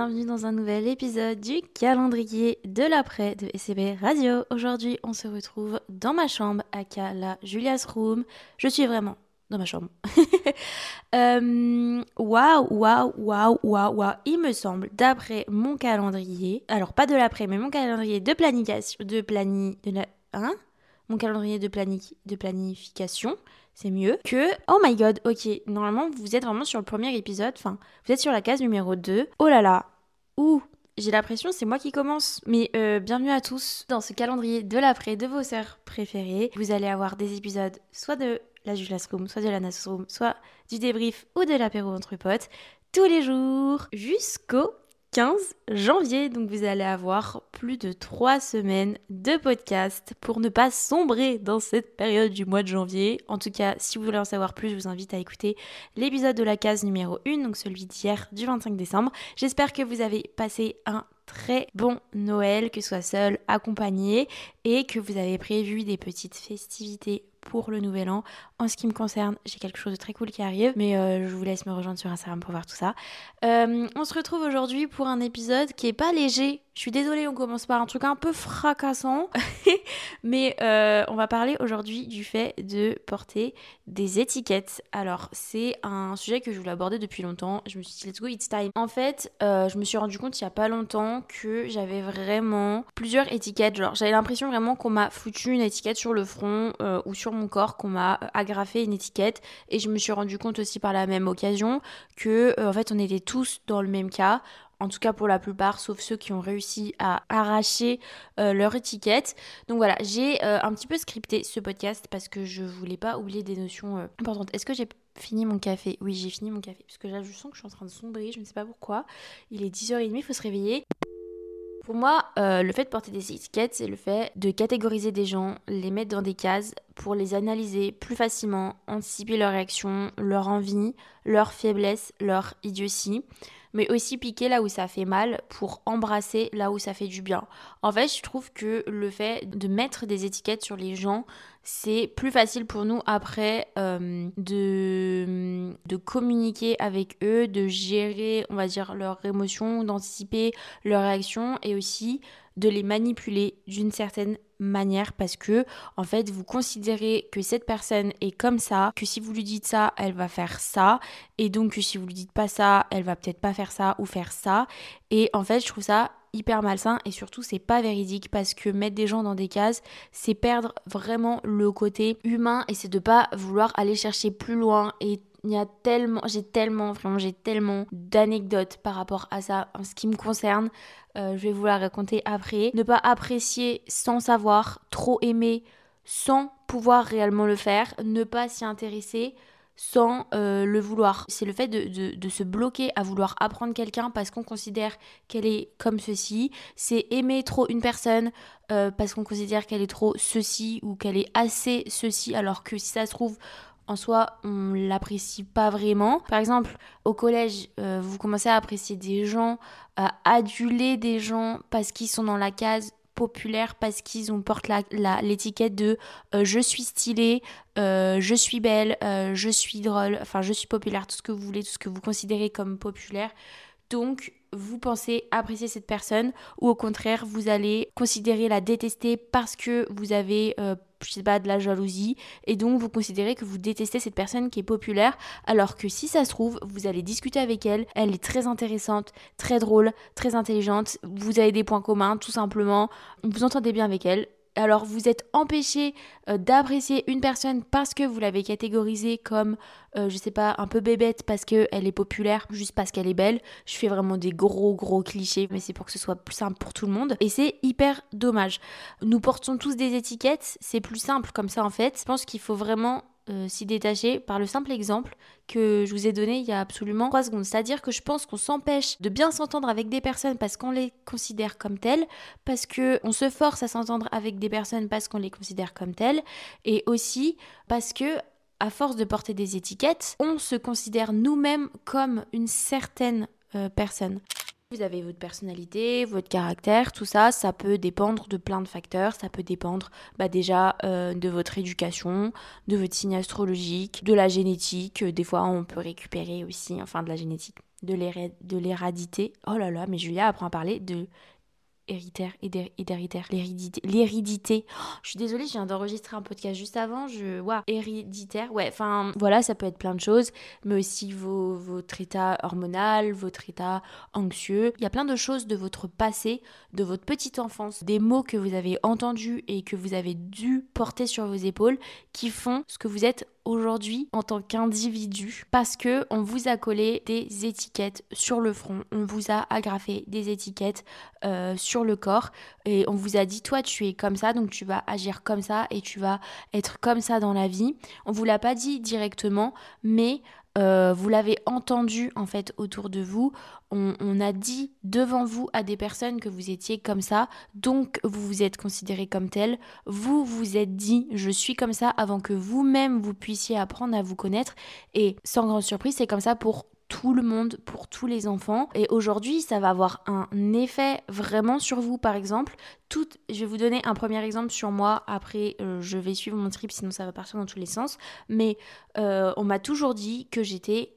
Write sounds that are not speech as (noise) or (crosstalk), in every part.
bienvenue dans un nouvel épisode du calendrier de l'après de SCB Radio. Aujourd'hui, on se retrouve dans ma chambre, à la Julia's Room. Je suis vraiment dans ma chambre. (laughs) Euh, waouh, waouh, waouh, waouh, waouh. Il me semble, d'après mon calendrier, alors pas de l'après, mais mon calendrier de planification, de plani, de hein? Mon calendrier de, plani, de planification, c'est mieux que oh my god, ok, normalement vous êtes vraiment sur le premier épisode, enfin vous êtes sur la case numéro 2. Oh là là, ouh, j'ai l'impression c'est moi qui commence. Mais euh, bienvenue à tous dans ce calendrier de l'après de vos sœurs préférées. Vous allez avoir des épisodes soit de la Julas Room, soit de la Nas Room, soit du débrief ou de l'apéro entre potes, tous les jours jusqu'au 15 janvier. Donc vous allez avoir plus de 3 semaines de podcast pour ne pas sombrer dans cette période du mois de janvier. En tout cas, si vous voulez en savoir plus, je vous invite à écouter l'épisode de la case numéro 1, donc celui d'hier du 25 décembre. J'espère que vous avez passé un très bon Noël, que ce soit seul, accompagné, et que vous avez prévu des petites festivités pour le nouvel an. En ce qui me concerne, j'ai quelque chose de très cool qui arrive, mais euh, je vous laisse me rejoindre sur Instagram pour voir tout ça. Euh, on se retrouve aujourd'hui pour un épisode qui est pas léger. Je suis désolée, on commence par un truc un peu fracassant, (laughs) mais euh, on va parler aujourd'hui du fait de porter des étiquettes. Alors, c'est un sujet que je voulais aborder depuis longtemps. Je me suis dit, let's go, it's time. En fait, je me suis rendu compte il y a pas longtemps que j'avais vraiment plusieurs étiquettes. Genre, j'avais l'impression vraiment qu'on m'a foutu une étiquette sur le front ou sur mon corps, qu'on m'a agrafé une étiquette. Et je me suis rendu compte aussi par la même occasion que, euh, en fait, on était tous dans le même cas en tout cas pour la plupart, sauf ceux qui ont réussi à arracher euh, leur étiquette. Donc voilà, j'ai euh, un petit peu scripté ce podcast parce que je voulais pas oublier des notions importantes. Est-ce que j'ai fini mon café? Oui, j'ai fini mon café. Parce que là, je sens que je suis en train de sombrer, je ne sais pas pourquoi. Il est 10h30, il faut se réveiller. Pour moi, euh, le fait de porter des étiquettes, c'est le fait de catégoriser des gens, les mettre dans des cases pour les analyser plus facilement, anticiper leurs réactions, leur envie, leurs faiblesses, leur idiotie mais aussi piquer là où ça fait mal pour embrasser là où ça fait du bien. En fait, je trouve que le fait de mettre des étiquettes sur les gens, c'est plus facile pour nous après euh, de, communiquer avec eux, de gérer, on va dire, leurs émotions, d'anticiper leurs réactions et aussi de les manipuler d'une certaine manière parce que en fait vous considérez que cette personne est comme ça, que si vous lui dites ça, elle va faire ça et donc que si vous lui dites pas ça, elle va peut-être pas faire ça ou faire ça. Et en fait je trouve ça hyper malsain et surtout c'est pas véridique parce que mettre des gens dans des cases c'est perdre vraiment le côté humain et c'est de pas vouloir aller chercher plus loin et il y a tellement, j'ai tellement, vraiment, j'ai tellement d'anecdotes par rapport à ça en ce qui me concerne. Euh, je vais vous la raconter après. Ne pas apprécier sans savoir, trop aimer sans pouvoir réellement le faire, ne pas s'y intéresser sans euh, le vouloir. C'est le fait de, se bloquer à vouloir apprendre quelqu'un parce qu'on considère qu'elle est comme ceci. C'est aimer trop une personne euh, parce qu'on considère qu'elle est trop ceci ou qu'elle est assez ceci alors que si ça se trouve en soi, on l'apprécie pas vraiment. Par exemple, au collège, euh, vous commencez à apprécier des gens, à aduler des gens parce qu'ils sont dans la case populaire, parce qu'ils ont portent l'étiquette de euh, je suis stylé, euh, je suis belle, je suis drôle, enfin je suis populaire, tout ce que vous voulez, tout ce que vous considérez comme populaire. Donc, vous pensez apprécier cette personne ou au contraire, vous allez considérer la détester parce que vous avez je sais pas, de la jalousie, et donc vous considérez que vous détestez cette personne qui est populaire, alors que si ça se trouve, vous allez discuter avec elle, elle est très intéressante, très drôle, très intelligente, vous avez des points communs, tout simplement, vous entendez bien avec elle, alors vous êtes empêché euh, d'apprécier une personne parce que vous l'avez catégorisée comme, euh, je sais pas, un peu bébête parce qu'elle est populaire, juste parce qu'elle est belle. Je fais vraiment des gros gros clichés, mais c'est pour que ce soit plus simple pour tout le monde. Et c'est hyper dommage. Nous portons tous des étiquettes, c'est plus simple comme ça en fait. Je pense qu'il faut vraiment euh, s'y détacher par le simple exemple que je vous ai donné il y a absolument 3 secondes. C'est-à-dire que je pense qu'on s'empêche de bien s'entendre avec des personnes parce qu'on les considère comme telles, parce qu'on se force à s'entendre avec des personnes parce qu'on les considère comme telles, et aussi parce que à force de porter des étiquettes, on se considère nous-mêmes comme une certaine euh, personne. Vous avez votre personnalité, votre caractère, tout ça, ça peut dépendre de plein de facteurs. Ça peut dépendre bah, déjà euh, de votre éducation, de votre signe astrologique, de la génétique. Des fois, on peut récupérer aussi, enfin de la génétique de l'hérédité. Oh là là, mais Julia apprend à parler de héritaire et d'héritaire. L'hérédité. L'hérédité. Oh, je suis désolée, je viens d'enregistrer un podcast juste avant. Je. Héréditaire. Ouais, enfin, voilà, ça peut être plein de choses, mais aussi vos, votre état hormonal, votre état anxieux. Il y a plein de choses de votre passé, de votre petite enfance, des mots que vous avez entendus et que vous avez dû porter sur vos épaules qui font ce que vous êtes aujourd'hui en tant qu'individu parce que on vous a collé des étiquettes sur le front, on vous a agrafé des étiquettes euh, sur le corps et on vous a dit toi tu es comme ça donc tu vas agir comme ça et tu vas être comme ça dans la vie. On vous l'a pas dit directement mais euh, vous l'avez entendu en fait autour de vous. On, a dit devant vous à des personnes que vous étiez comme ça, donc vous vous êtes considéré comme tel. Vous vous êtes dit je suis comme ça avant que vous-même vous puissiez apprendre à vous connaître. Et sans grande surprise, c'est comme ça pour tout le monde, pour tous les enfants. Et aujourd'hui, ça va avoir un effet vraiment sur vous, par exemple. Tout, je vais vous donner un premier exemple sur moi. Après, euh, je vais suivre mon trip, sinon ça va partir dans tous les sens. Mais euh, on m'a toujours dit que j'étais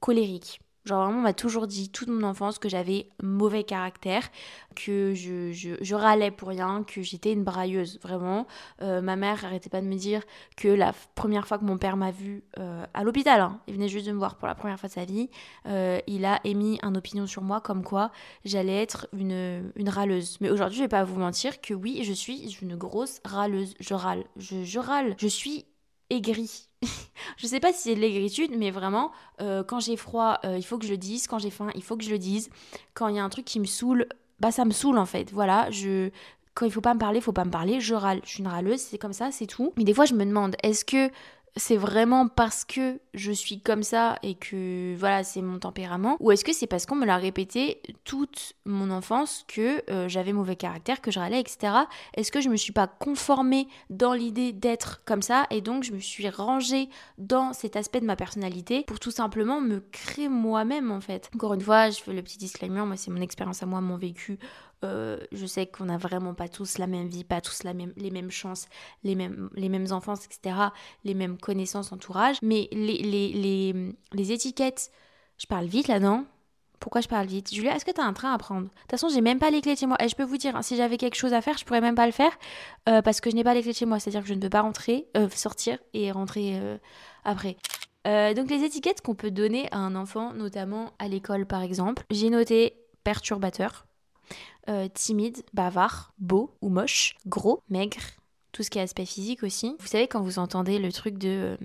colérique. Genre vraiment, on m'a toujours dit toute mon enfance que j'avais mauvais caractère, que je, je, râlais pour rien, que j'étais une brailleuse, vraiment. Euh, ma mère arrêtait pas de me dire que la première fois que mon père m'a vue euh, à l'hôpital, hein, il venait juste de me voir pour la première fois de sa vie, euh, il a émis un opinion sur moi comme quoi j'allais être une, une râleuse. Mais aujourd'hui, je vais pas vous mentir que oui, je suis une grosse râleuse. Je râle, je, je râle, je suis aigrie (laughs) je sais pas si c'est de l'aigritude, mais vraiment, euh, quand j'ai froid, euh, il faut que je le dise. Quand j'ai faim, il faut que je le dise. Quand il y a un truc qui me saoule, bah ça me saoule en fait. Voilà, je quand il faut pas me parler, il faut pas me parler. Je râle, je suis une râleuse, c'est comme ça, c'est tout. Mais des fois, je me demande, est-ce que c'est vraiment parce que je suis comme ça et que voilà, c'est mon tempérament Ou est-ce que c'est parce qu'on me l'a répété toute mon enfance que euh, j'avais mauvais caractère, que je râlais, etc. Est-ce que je me suis pas conformée dans l'idée d'être comme ça et donc je me suis rangée dans cet aspect de ma personnalité pour tout simplement me créer moi-même en fait? Encore une fois, je fais le petit disclaimer, moi c'est mon expérience à moi, mon vécu euh, je sais qu'on n'a vraiment pas tous la même vie, pas tous la même, les mêmes chances, les mêmes, les mêmes enfances, etc., les mêmes connaissances, entourage. Mais les, les, les, les étiquettes, je parle vite là, non? Pourquoi je parle vite? Julia, est-ce que tu as un train à prendre? De toute façon, j'ai même pas les clés chez moi. Et je peux vous dire, hein, si j'avais quelque chose à faire, je pourrais même pas le faire euh, parce que je n'ai pas les clés chez moi. C'est-à-dire que je ne peux pas rentrer, euh, sortir et rentrer après. donc les étiquettes qu'on peut donner à un enfant, notamment à l'école par exemple, j'ai noté perturbateur, euh, timide, bavard, beau ou moche, gros, maigre, tout ce qui est aspect physique aussi. Vous savez, quand vous entendez le truc de euh,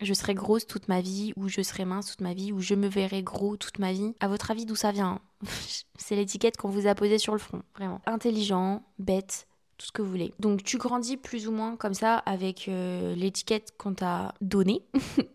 je serai grosse toute ma vie, ou je serai mince toute ma vie, ou je me verrai gros toute ma vie, à votre avis, d'où ça vient (laughs) C'est l'étiquette qu'on vous a posée sur le front, vraiment. Intelligent, bête, tout ce que vous voulez. Donc tu grandis plus ou moins comme ça avec euh, l'étiquette qu'on t'a donnée. (laughs)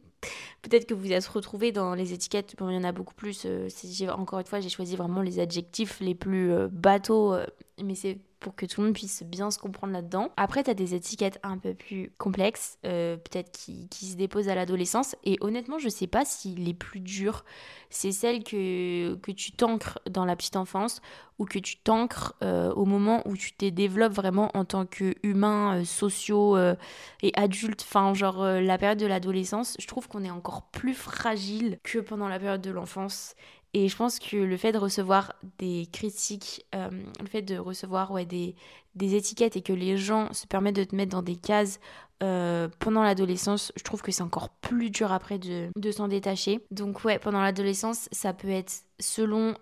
Peut-être que vous allez se retrouver dans les étiquettes. Il y en a beaucoup plus. Euh, encore une fois, j'ai choisi vraiment les adjectifs les plus euh, bateaux, euh, mais c'est pour que tout le monde puisse bien se comprendre là-dedans. Après, tu as des étiquettes un peu plus complexes, peut-être qui, qui, se déposent à l'adolescence. Et honnêtement, je sais pas si les plus dures, c'est celles que, que tu t'ancres dans la petite enfance ou que tu t'ancres euh, au moment où tu te développes vraiment en tant qu'humain, euh, sociaux euh, et adulte. Enfin, genre la période de l'adolescence, je trouve qu'on est encore plus fragile que pendant la période de l'enfance. Et je pense que le fait de recevoir des critiques, le fait de recevoir ouais, des, des étiquettes et que les gens se permettent de te mettre dans des cases pendant l'adolescence, je trouve que c'est encore plus dur après de, de s'en détacher. Donc ouais, pendant l'adolescence, ça peut être selon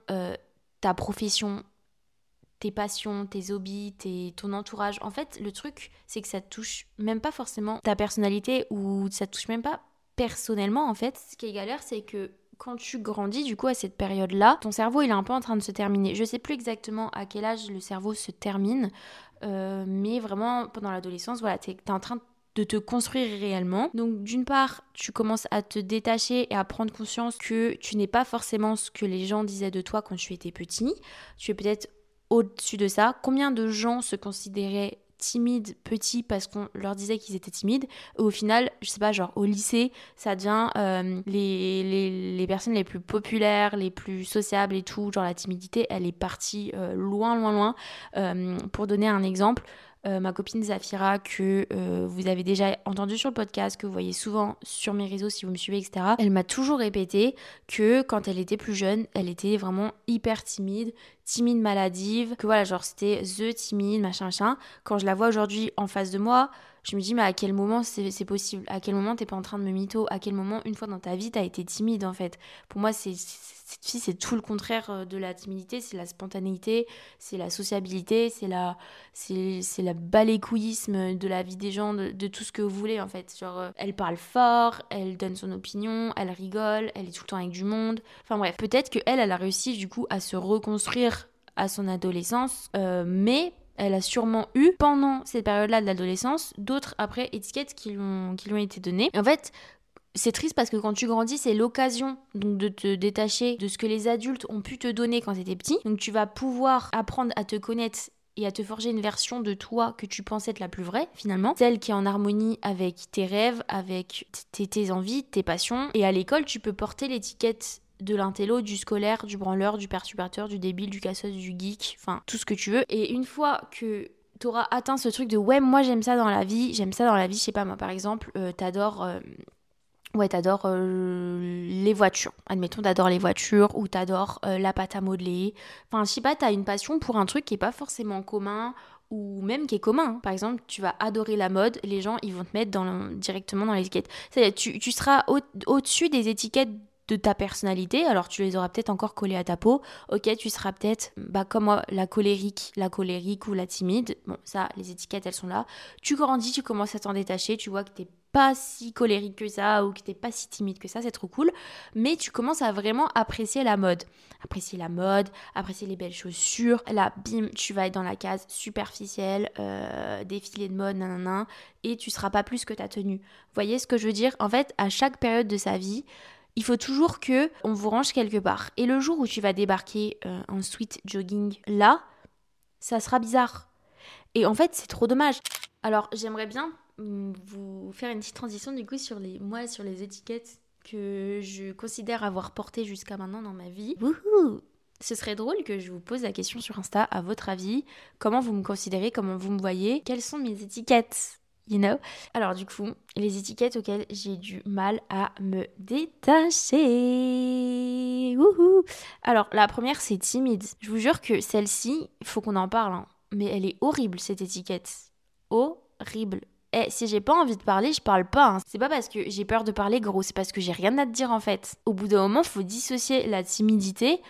ta profession, tes passions, tes hobbies, ton entourage. En fait, le truc, c'est que ça touche même pas forcément ta personnalité ou ça touche même pas personnellement. En fait, ce qui est galère, c'est que quand tu grandis, du coup, à cette période-là, ton cerveau, il est un peu en train de se terminer. Je sais plus exactement à quel âge le cerveau se termine, euh, mais vraiment, pendant l'adolescence, voilà, tu es, en train de te construire réellement. Donc d'une part, tu commences à te détacher et à prendre conscience que tu n'es pas forcément ce que les gens disaient de toi quand tu étais petit. Tu es peut-être au-dessus de ça. Combien de gens se considéraient timides, petits, parce qu'on leur disait qu'ils étaient timides. Au final, je sais pas, genre au lycée, ça devient euh, les, les, les, personnes les plus populaires, les plus sociables et tout. Genre la timidité, elle est partie euh, loin, loin, loin. Euh, pour donner un exemple, ma copine Zafira, que vous avez déjà entendu sur le podcast, que vous voyez souvent sur mes réseaux si vous me suivez, etc., elle m'a toujours répété que quand elle était plus jeune, elle était vraiment hyper timide, timide maladive, que voilà, genre c'était the timide, machin, machin. Quand je la vois aujourd'hui en face de moi, je me dis, mais à quel moment c'est possible? À quel moment t'es pas en train de me mytho? À quel moment, une fois dans ta vie, t'as été timide en fait? Pour moi, cette fille, c'est tout le contraire euh, de la timidité, c'est la spontanéité, c'est la sociabilité, c'est la, c'est, la de la vie des gens, de, tout ce que vous voulez en fait. Genre, euh, elle parle fort, elle donne son opinion, elle rigole, elle est tout le temps avec du monde. Enfin bref, peut-être que elle, elle a réussi du coup à se reconstruire à son adolescence, euh, mais elle a sûrement eu pendant cette période-là de l'adolescence d'autres après étiquettes qui lui ont, été données. En fait, c'est triste parce que quand tu grandis, c'est l'occasion donc de te détacher de ce que les adultes ont pu te donner quand tu étais petit. Donc tu vas pouvoir apprendre à te connaître et à te forger une version de toi que tu pensais être la plus vraie finalement, celle qui est en harmonie avec tes rêves, avec tes envies, tes passions. Et à l'école, tu peux porter l'étiquette de l'intello, du scolaire, du branleur, du perturbateur, du débile, du casseuse, du geek, enfin tout ce que tu veux. Et une fois que t'auras atteint ce truc de ouais, moi j'aime ça dans la vie, j'aime ça dans la vie, je sais pas moi par exemple, euh, t'adores. Euh, ouais, t'adores euh, les voitures. Admettons, t'adores les voitures ou t'adores la pâte à modeler. Enfin, je sais pas, t'as une passion pour un truc qui est pas forcément commun ou même qui est commun. Par exemple, tu vas adorer la mode, les gens, ils vont te mettre dans, directement dans l'étiquette. C'est-à-dire, tu, tu seras au-dessus des étiquettes de ta personnalité, alors tu les auras peut-être encore collés à ta peau. Ok, tu seras peut-être, bah comme la colérique, la colérique ou la timide. Bon, ça, les étiquettes, elles sont là. Tu grandis, tu commences à t'en détacher, tu vois que t'es pas si colérique que ça ou que t'es pas si timide que ça, c'est trop cool. Mais tu commences à vraiment apprécier la mode. Apprécier la mode, apprécier les belles chaussures. Là, bim, tu vas être dans la case superficielle, euh, défilé de mode, nanana, et tu seras pas plus que ta tenue. Voyez ce que je veux dire? En fait, à chaque période de sa vie, il faut toujours que on vous range quelque part. Et le jour où tu vas débarquer euh, en sweat jogging là, ça sera bizarre. Et en fait, c'est trop dommage. Alors, j'aimerais bien mm, vous faire une petite transition du coup sur les moi sur les étiquettes que je considère avoir portées jusqu'à maintenant dans ma vie. Wouhou ce serait drôle que je vous pose la question sur Insta, à votre avis, comment vous me considérez, comment vous me voyez, quelles sont mes étiquettes? You know. Alors du coup, les étiquettes auxquelles j'ai du mal à me détacher. Wouhou Alors la première c'est timide. Je vous jure que celle-ci, il faut qu'on en parle. Hein. Mais elle est horrible cette étiquette. Horrible. Eh, si j'ai pas envie de parler, je parle pas. Hein. C'est pas parce que j'ai peur de parler gros, c'est parce que j'ai rien à te dire en fait. Au bout d'un moment, faut dissocier la timidité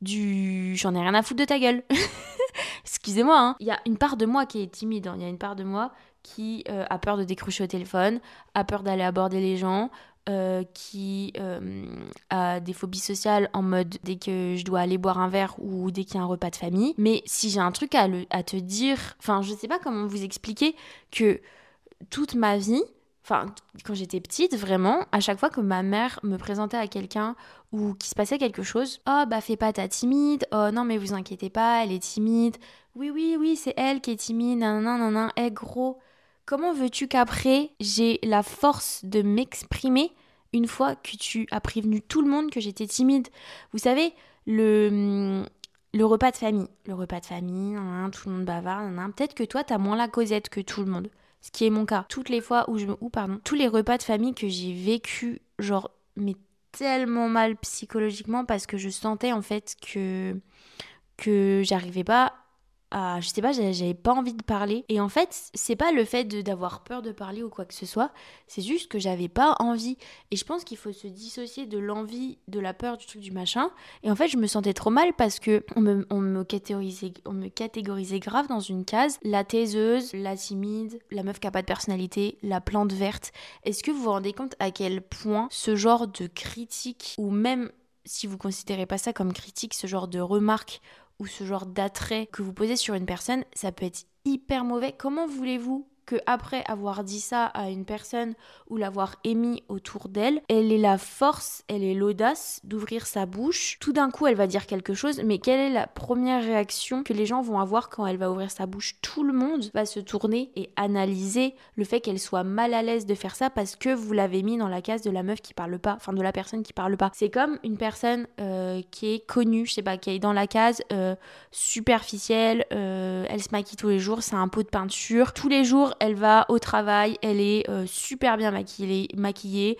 du j'en ai rien à foutre de ta gueule. (laughs) Excusez-moi, hein. il y a une part de moi qui est timide, hein. il y a une part de moi qui euh, a peur de décrocher au téléphone, a peur d'aller aborder les gens, euh, qui euh, a des phobies sociales en mode dès que je dois aller boire un verre ou dès qu'il y a un repas de famille. Mais si j'ai un truc à, te dire, enfin je sais pas comment vous expliquer que toute ma vie, enfin quand j'étais petite vraiment, à chaque fois que ma mère me présentait à quelqu'un ou qu'il se passait quelque chose, oh bah fais pas ta timide, oh non mais vous inquiétez pas, elle est timide, oui oui oui c'est elle qui est timide, nan nan nan nan, eh gros Comment veux-tu qu'après j'ai la force de m'exprimer une fois que tu as prévenu tout le monde que j'étais timide? Vous savez, le, le repas de famille. Le repas de famille, tout le monde bavarde, peut-être que toi, t'as moins la causette que tout le monde. Ce qui est mon cas. Toutes les fois où je me. Ou pardon. Tous les repas de famille que j'ai vécu, genre, mais tellement mal psychologiquement parce que je sentais en fait que que j'arrivais pas je sais pas, j'avais pas envie de parler. Et en fait, c'est pas le fait d'avoir peur de parler ou quoi que ce soit, c'est juste que j'avais pas envie. Et je pense qu'il faut se dissocier de l'envie, de la peur, du truc, du machin. Et en fait, je me sentais trop mal parce que on me, catégorisait, me catégorisait grave dans une case. La taiseuse, la timide, la meuf qui a pas de personnalité, la plante verte. Est-ce que vous vous rendez compte à quel point ce genre de critique, ou même si vous considérez pas ça comme critique, ce genre de remarque ou ce genre d'attrait que vous posez sur une personne, ça peut être hyper mauvais. Comment voulez-vous que après avoir dit ça à une personne ou l'avoir émis autour d'elle, elle est la force, elle est l'audace d'ouvrir sa bouche. Tout d'un coup, elle va dire quelque chose, mais quelle est la première réaction que les gens vont avoir quand elle va ouvrir sa bouche? Tout le monde va se tourner et analyser le fait qu'elle soit mal à l'aise de faire ça parce que vous l'avez mis dans la case de la meuf qui parle pas, enfin de la personne qui parle pas. C'est comme une personne euh, qui est connue, je sais pas, qui est dans la case euh, superficielle, euh, elle se maquille tous les jours, c'est un pot de peinture. Tous les jours, elle va au travail, elle est super bien maquillée, maquillée.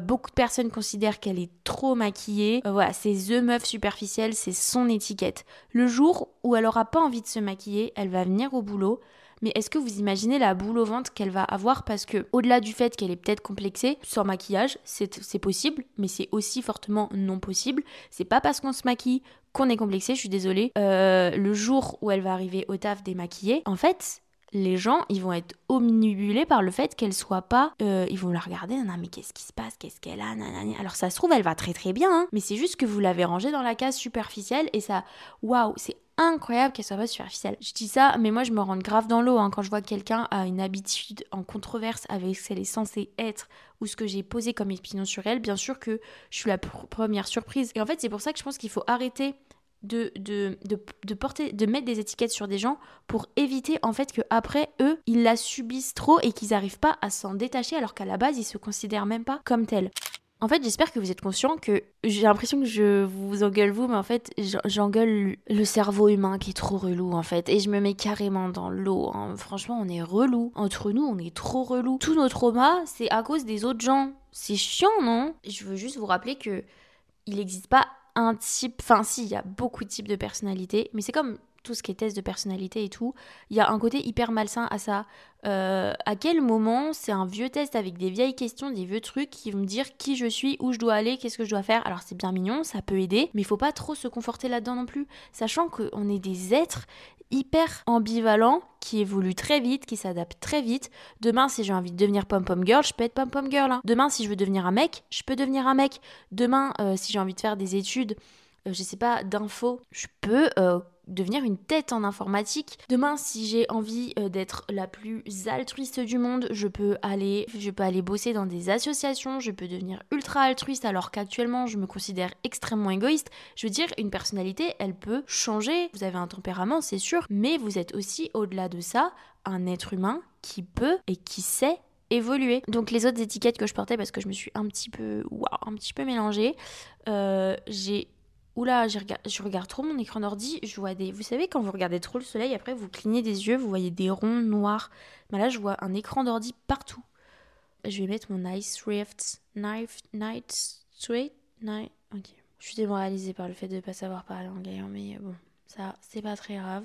beaucoup de personnes considèrent qu'elle est trop maquillée. voilà, c'est The Meuf superficielle, c'est son étiquette. Le jour où elle aura pas envie de se maquiller, elle va venir au boulot, mais est-ce que vous imaginez la boule au ventre qu'elle va avoir? Parce que au-delà du fait qu'elle est peut-être complexée sans maquillage, c'est possible, mais c'est aussi fortement non possible. C'est pas parce qu'on se maquille qu'on est complexé, je suis désolée. Euh, le jour où elle va arriver au taf démaquillée, en fait, les gens, ils vont être omnibulés par le fait qu'elle soit pas. Euh, ils vont la regarder, non, mais qu'est-ce qui se passe, qu'est-ce qu'elle a. Alors ça se trouve, elle va très très bien, hein, mais c'est juste que vous l'avez rangée dans la case superficielle et ça, waouh, c'est incroyable qu'elle soit pas superficielle. Je dis ça, mais moi je me rends grave dans l'eau hein, quand je vois que quelqu'un a une habitude en controverse avec ce qu'elle est censée être ou ce que j'ai posé comme opinion sur elle. Bien sûr que je suis la première surprise. Et en fait, c'est pour ça que je pense qu'il faut arrêter de, porter, de mettre des étiquettes sur des gens pour éviter en fait que après eux, ils la subissent trop et qu'ils n'arrivent pas à s'en détacher alors qu'à la base, ils se considèrent même pas comme tels. En fait, j'espère que vous êtes conscient que j'ai l'impression que je vous engueule vous, mais en fait, j'engueule le cerveau humain qui est trop relou en fait. Et je me mets carrément dans l'eau. Hein. Franchement, on est relou. Entre nous, on est trop relou. Tous nos traumas, c'est à cause des autres gens. C'est chiant, non? Je veux juste vous rappeler que il n'existe pas un type, enfin si, il y a beaucoup de types de personnalités, mais c'est comme tout ce qui est test de personnalité et tout, il y a un côté hyper malsain à ça. Euh, à quel moment c'est un vieux test avec des vieilles questions, des vieux trucs qui vont me dire qui je suis, où je dois aller, qu'est-ce que je dois faire? Alors c'est bien mignon, ça peut aider, mais il faut pas trop se conforter là-dedans non plus, sachant qu'on est des êtres hyper ambivalents qui évoluent très vite, qui s'adaptent très vite. Demain, si j'ai envie de devenir pom-pom girl, je peux être pom-pom girl. Hein. Demain, si je veux devenir un mec, je peux devenir un mec. Demain, euh, si j'ai envie de faire des études, euh, je sais pas, d'infos, je peux devenir une tête en informatique. Demain, si j'ai envie euh, d'être la plus altruiste du monde, je peux aller, je peux aller bosser dans des associations, je peux devenir ultra altruiste alors qu'actuellement je me considère extrêmement égoïste. Je veux dire, une personnalité, elle peut changer. Vous avez un tempérament, c'est sûr, mais vous êtes aussi au-delà de ça un être humain qui peut et qui sait évoluer. Donc les autres étiquettes que je portais parce que je me suis un petit peu, un petit peu mélangée, euh, j'ai Oula, je regarde, je regarde trop mon écran d'ordi, je vois des... Vous savez, quand vous regardez trop le soleil, après vous clignez des yeux, vous voyez des ronds noirs. Mais là, je vois un écran d'ordi partout. Je vais mettre mon Nice Rift Knife Night Straight Night. Ok. Je suis démoralisée par le fait de ne pas savoir parler anglais, mais bon, ça, c'est pas très grave.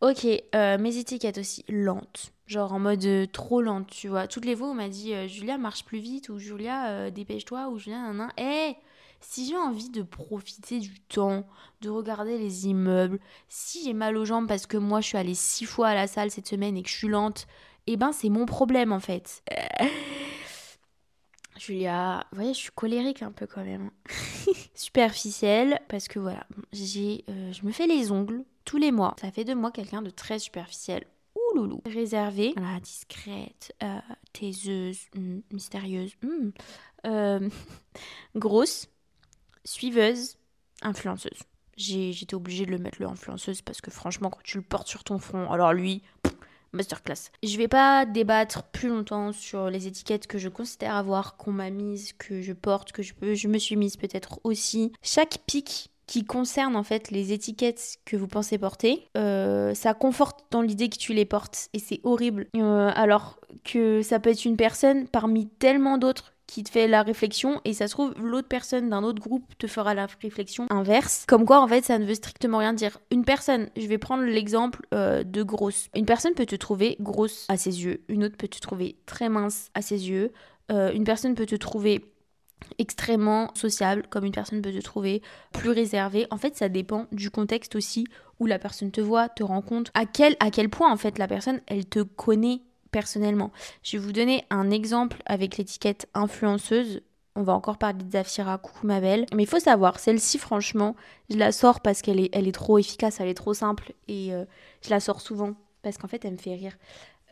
Ok, euh, mes étiquettes aussi, lentes. Genre en mode euh, trop lente, tu vois. Toutes les fois, on m'a dit euh, Julia, marche plus vite, ou Julia, dépêche-toi, ou Julia, nan, nan. Eh si j'ai envie de profiter du temps, de regarder les immeubles, si j'ai mal aux jambes parce que moi je suis allée six fois à la salle cette semaine et que je suis lente, eh ben c'est mon problème en fait. (laughs) Julia, vous voyez, je suis colérique un peu quand même. (laughs) Superficielle, parce que voilà, j'ai, euh, je me fais les ongles tous les mois. Ça fait de moi quelqu'un de très superficiel. Ouh loulou. Réservée, voilà, discrète, euh, taiseuse, hmm, mystérieuse, hmm. Euh, (laughs) grosse, suiveuse, influenceuse. J'étais obligée de le mettre le influenceuse parce que franchement, quand tu le portes sur ton front, alors lui, masterclass. Je vais pas débattre plus longtemps sur les étiquettes que je considère avoir, qu'on m'a mise, que je porte, que je, peux, je me suis mise peut-être aussi. Chaque pic qui concerne en fait les étiquettes que vous pensez porter, euh, ça conforte dans l'idée que tu les portes et c'est horrible. Euh, alors que ça peut être une personne parmi tellement d'autres qui te fait la réflexion et ça se trouve l'autre personne d'un autre groupe te fera la réflexion inverse. Comme quoi en fait ça ne veut strictement rien dire. Une personne, je vais prendre l'exemple euh, de grosse. Une personne peut te trouver grosse à ses yeux, une autre peut te trouver très mince à ses yeux, euh, une personne peut te trouver extrêmement sociable, comme une personne peut te trouver plus réservée. En fait, ça dépend du contexte aussi où la personne te voit, te rencontre, à quel, à quel point en fait la personne, elle te connaît personnellement. Je vais vous donner un exemple avec l'étiquette influenceuse. On va encore parler de Zafira, coucou ma belle. Mais il faut savoir, celle-ci, franchement, je la sors parce qu'elle est, elle est trop efficace, elle est trop simple et euh, je la sors souvent parce qu'en fait, elle me fait rire.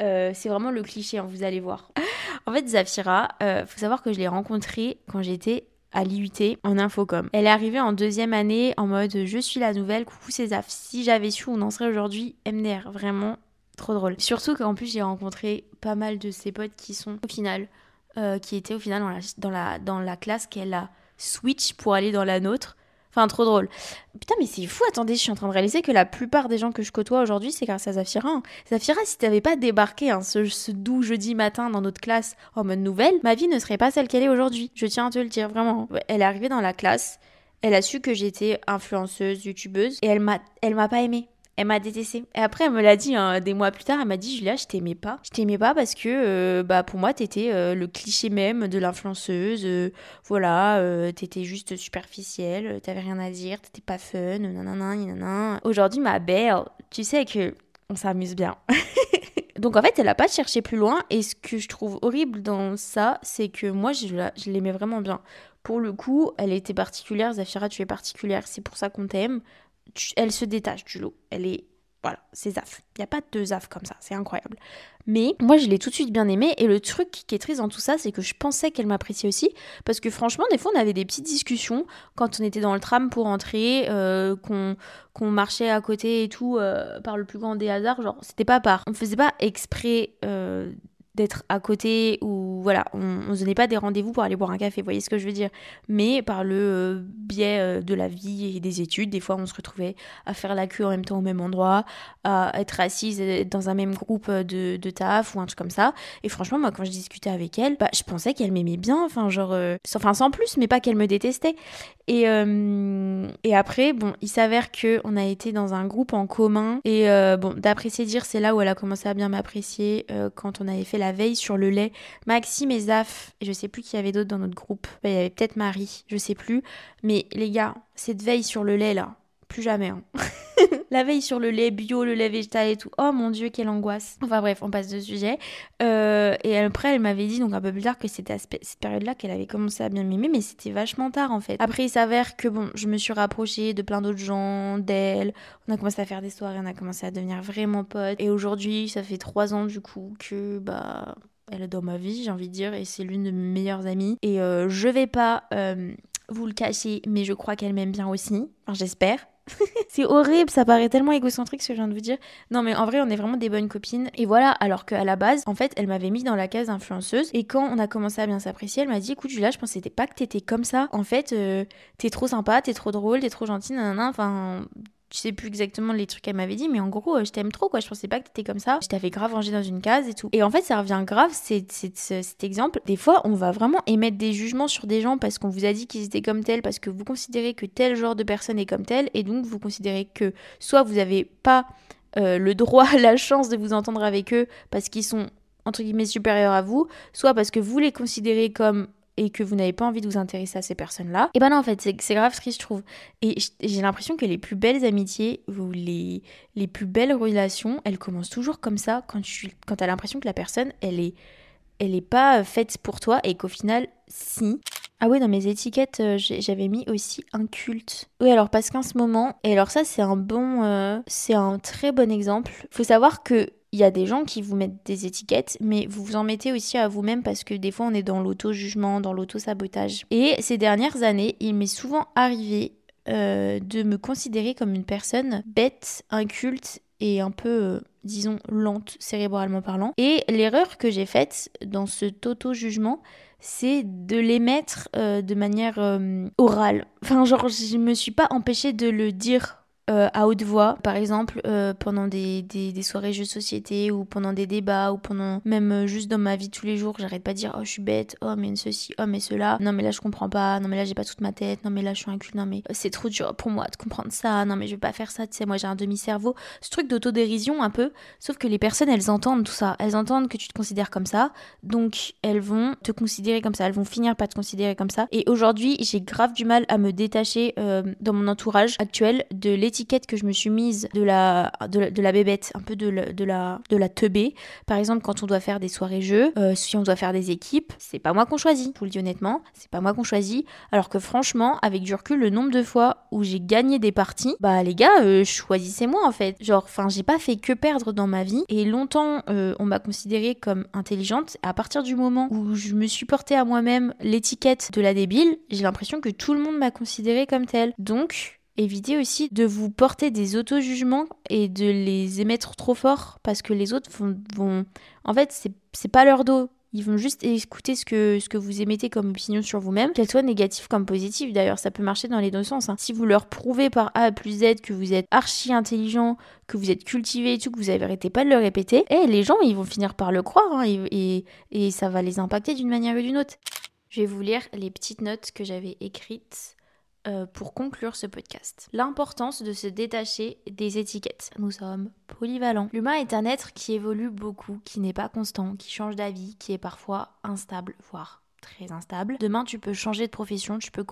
Euh, c'est vraiment le cliché, hein, vous allez voir. (laughs) en fait, Zafira, euh, faut savoir que je l'ai rencontrée quand j'étais à l'IUT en infocom. Elle est arrivée en deuxième année en mode je suis la nouvelle, coucou Zaf. Si j'avais su, on en serait aujourd'hui MDR. Vraiment trop drôle. Surtout qu'en plus, j'ai rencontré pas mal de ses potes qui sont au final, euh, qui étaient au final dans la, dans la, dans la classe qu'elle a switch pour aller dans la nôtre. Enfin, trop drôle. Putain, mais c'est fou. Attendez, je suis en train de réaliser que la plupart des gens que je côtoie aujourd'hui, c'est grâce à Zafira. Hein. Zafira, si t'avais pas débarqué hein, ce, doux jeudi matin dans notre classe en mode nouvelle, ma vie ne serait pas celle qu'elle est aujourd'hui. Je tiens à te le dire, vraiment. Elle est arrivée dans la classe, elle a su que j'étais influenceuse, youtubeuse, et elle m'a pas aimée. Elle m'a détesté. Et après, elle me l'a dit hein, des mois plus tard. Elle m'a dit Julia, je t'aimais pas. Je t'aimais pas parce que euh, bah, pour moi, t'étais euh, le cliché même de l'influenceuse. Euh, voilà, t'étais juste superficielle. T'avais rien à dire. T'étais pas fun. Nanana, nanana. Aujourd'hui, ma belle, tu sais que on s'amuse bien. (laughs) Donc en fait, elle a pas cherché plus loin. Et ce que je trouve horrible dans ça, c'est que moi, je, je l'aimais vraiment bien. Pour le coup, elle était particulière. Zafira, tu es particulière. C'est pour ça qu'on t'aime elle se détache du lot. Elle est voilà, c'est Zaf. Il n'y a pas de Zaf comme ça, c'est incroyable. Mais moi, je l'ai tout de suite bien aimée. Et le truc qui est triste dans tout ça, c'est que je pensais qu'elle m'appréciait aussi. Parce que franchement, des fois, on avait des petites discussions quand on était dans le tram pour entrer, euh, qu'on marchait à côté et tout, euh, par le plus grand des hasards. Genre, c'était pas par. On faisait pas exprès euh, d'être à côté ou voilà, on ne se donnait pas des rendez-vous pour aller boire un café, vous voyez ce que je veux dire. Mais par le euh, biais euh, de la vie et des études, des fois on se retrouvait à faire la queue en même temps au même endroit, à être assise dans un même groupe de, de taf ou un truc comme ça. Et franchement, moi quand je discutais avec elle, bah, je pensais qu'elle m'aimait bien, enfin genre, euh, enfin sans plus, mais pas qu'elle me détestait. Et, et après, bon, il s'avère que on a été dans un groupe en commun et bon, d'après ses c'est là où elle a commencé à bien m'apprécier quand on avait fait la veille sur le lait. Maxime et Zaf, et je sais plus qui y avait d'autres dans notre groupe. Il y avait peut-être Marie, je sais plus. Mais les gars, cette veille sur le lait là, plus jamais. Hein. (laughs) la veille sur le lait bio, le lait végétal et tout. Oh mon dieu, quelle angoisse. Enfin bref, on passe de sujet. Euh, et après, elle m'avait dit, donc un peu plus tard, que c'était à cette période-là qu'elle avait commencé à bien m'aimer, mais c'était vachement tard en fait. Après, il s'avère que bon, je me suis rapprochée de plein d'autres gens, d'elle. On a commencé à faire des soirées, on a commencé à devenir vraiment potes. Et aujourd'hui, ça fait trois ans du coup que bah elle dans ma vie, j'ai envie de dire, et c'est l'une de mes meilleures amies. Et euh, je vais pas euh, vous le cacher, mais je crois qu'elle m'aime bien aussi. Enfin, j'espère. (laughs) c'est horrible, ça paraît tellement égocentrique ce que je viens de vous dire. Non, mais en vrai, on est vraiment des bonnes copines. Et voilà, alors qu'à la base, en fait, elle m'avait mis dans la case influenceuse. Et quand on a commencé à bien s'apprécier, elle m'a dit Écoute, Julia, je pensais pas que t'étais comme ça. En fait, euh, t'es trop sympa, t'es trop drôle, t'es trop gentille, nanana. Enfin, je sais plus exactement les trucs qu'elle m'avait dit, mais en gros, euh, je t'aime trop, quoi. Je pensais pas que t'étais comme ça. Je t'avais grave rangé dans une case et tout. Et en fait, ça revient grave, c'est, cet exemple. Des fois, on va vraiment émettre des jugements sur des gens parce qu'on vous a dit qu'ils étaient comme tels, parce que vous considérez que tel genre de personne est comme tel, et donc vous considérez que soit vous avez pas euh, le droit, (laughs) la chance de vous entendre avec eux parce qu'ils sont entre guillemets supérieurs à vous, soit parce que vous les considérez comme et que vous n'avez pas envie de vous intéresser à ces personnes-là, et ben non, en fait, c'est grave ce que je trouve. Et j'ai l'impression que les plus belles amitiés ou les, les plus belles relations, elles commencent toujours comme ça, quand tu quand as l'impression que la personne, elle est, elle est pas faite pour toi et qu'au final, si. Ah oui, dans mes étiquettes, euh, j'avais mis aussi un culte. Oui, alors parce qu'en ce moment, et alors ça c'est un bon, euh, c'est un très bon exemple. Faut savoir que il y a des gens qui vous mettent des étiquettes, mais vous vous en mettez aussi à vous-même parce que des fois on est dans l'auto-jugement, dans l'auto-sabotage. Et ces dernières années, il m'est souvent arrivé euh, de me considérer comme une personne bête, inculte et un peu, euh, disons, lente cérébralement parlant. Et l'erreur que j'ai faite dans ce auto-jugement, c'est de l'émettre euh, de manière orale. Enfin, genre, je me suis pas empêchée de le dire euh, à haute voix, par exemple euh, pendant des, des, soirées jeux de société ou pendant des débats ou pendant même euh, juste dans ma vie tous les jours, j'arrête pas de dire oh je suis bête, oh mais ceci, oh mais cela, non mais là je comprends pas, non mais là j'ai pas toute ma tête, non mais là je suis un cul, non mais c'est trop dur pour moi de comprendre ça, non mais je vais pas faire ça, tu sais moi j'ai un demi-cerveau, ce truc d'autodérision un peu, sauf que les personnes elles entendent tout ça, elles entendent que tu te considères comme ça, donc elles vont te considérer comme ça, elles vont finir par te considérer comme ça, et aujourd'hui j'ai grave du mal à me détacher dans mon entourage actuel de l'éthique étiquettes que je me suis mise de la, de la, bébête, un peu de la, de la, teubée. Par exemple, quand on doit faire des soirées jeux, euh, si on doit faire des équipes, c'est pas moi qu'on choisit. Je vous le dis honnêtement, c'est pas moi qu'on choisit. Alors que franchement, avec du recul, le nombre de fois où j'ai gagné des parties, bah les gars, euh, choisissez-moi en fait. Genre, enfin, j'ai pas fait que perdre dans ma vie. Et longtemps, euh, on m'a considérée comme intelligente. À partir du moment où je me suis portée à moi-même l'étiquette de la débile, j'ai l'impression que tout le monde m'a considérée comme telle. Donc, évitez aussi de vous porter des auto-jugements et de les émettre trop fort parce que les autres vont. En fait, c'est pas leur dos. Ils vont juste écouter ce que, ce que vous émettez comme opinion sur vous-même, qu'elle soit négative comme positive. D'ailleurs, ça peut marcher dans les deux sens. Hein. Si vous leur prouvez par A plus Z que vous êtes archi intelligent, que vous êtes cultivé et tout, que vous arrêté pas de le répéter, et eh, les gens, ils vont finir par le croire hein, et, et ça va les impacter d'une manière ou d'une autre. Je vais vous lire les petites notes que j'avais écrites euh, pour conclure ce podcast. L'importance de se détacher des étiquettes. Nous sommes polyvalents. L'humain est un être qui évolue beaucoup, qui n'est pas constant, qui change d'avis, qui est parfois instable, voire très instable. Demain, tu peux changer de profession, tu peux,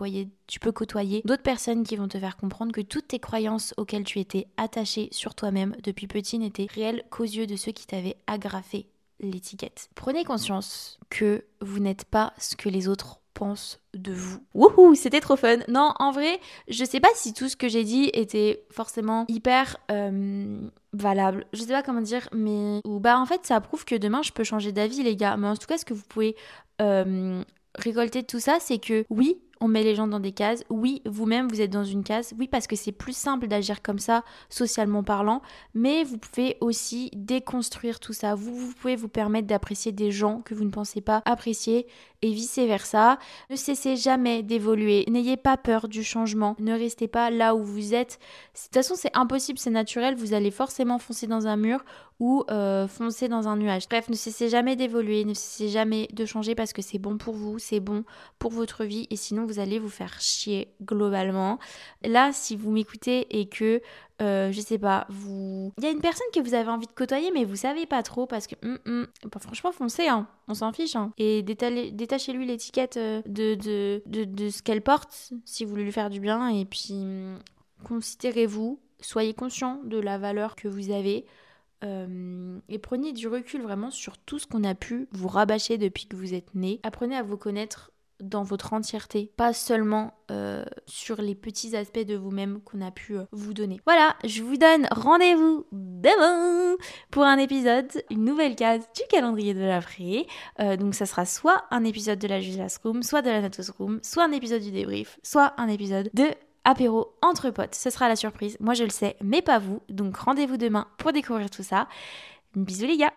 tu peux côtoyer d'autres personnes qui vont te faire comprendre que toutes tes croyances auxquelles tu étais attaché sur toi-même depuis petit n'étaient réelles qu'aux yeux de ceux qui t'avaient agrafé l'étiquette. Prenez conscience que vous n'êtes pas ce que les autres pense de vous. Wouhou, c'était trop fun. Non, en vrai, je sais pas si tout ce que j'ai dit était forcément hyper euh, valable. Je sais pas comment dire, mais ou bah en fait, ça prouve que demain je peux changer d'avis, les gars. Mais en tout cas, ce que vous pouvez euh, récolter de tout ça, c'est que oui, on met les gens dans des cases. Oui, vous-même, vous êtes dans une case. Oui, parce que c'est plus simple d'agir comme ça, socialement parlant. Mais vous pouvez aussi déconstruire tout ça. Vous, pouvez vous permettre d'apprécier des gens que vous ne pensez pas apprécier et vice-versa. Ne cessez jamais d'évoluer. N'ayez pas peur du changement. Ne restez pas là où vous êtes. De toute façon, c'est impossible, c'est naturel. Vous allez forcément foncer dans un mur ou euh, foncer dans un nuage. Bref, ne cessez jamais d'évoluer, ne cessez jamais de changer parce que c'est bon pour vous, c'est bon pour votre vie et sinon allez vous faire chier globalement. Là, si vous m'écoutez et que euh, je sais pas, vous. Il y a une personne que vous avez envie de côtoyer, mais vous savez pas trop parce que. Hum, hum, bah, franchement, foncez, hein. on s'en fiche. Hein. Et détachez-lui l'étiquette euh, de, de, de, de ce qu'elle porte si vous voulez lui faire du bien. Et puis, hum, considérez-vous, soyez conscient de la valeur que vous avez. Euh, et prenez du recul vraiment sur tout ce qu'on a pu vous rabâcher depuis que vous êtes né. Apprenez à vous connaître dans votre entièreté, pas seulement euh, sur les petits aspects de vous-même qu'on a pu euh, vous donner. Voilà, je vous donne rendez-vous demain pour un épisode, une nouvelle case du calendrier de l'après. Euh, donc ça sera soit un épisode de la Julas Room, soit de la Natos Room, soit un épisode du débrief, soit un épisode de apéro entre potes. Ce sera la surprise, moi je le sais, mais pas vous. Donc rendez-vous demain pour découvrir tout ça. Bisous les gars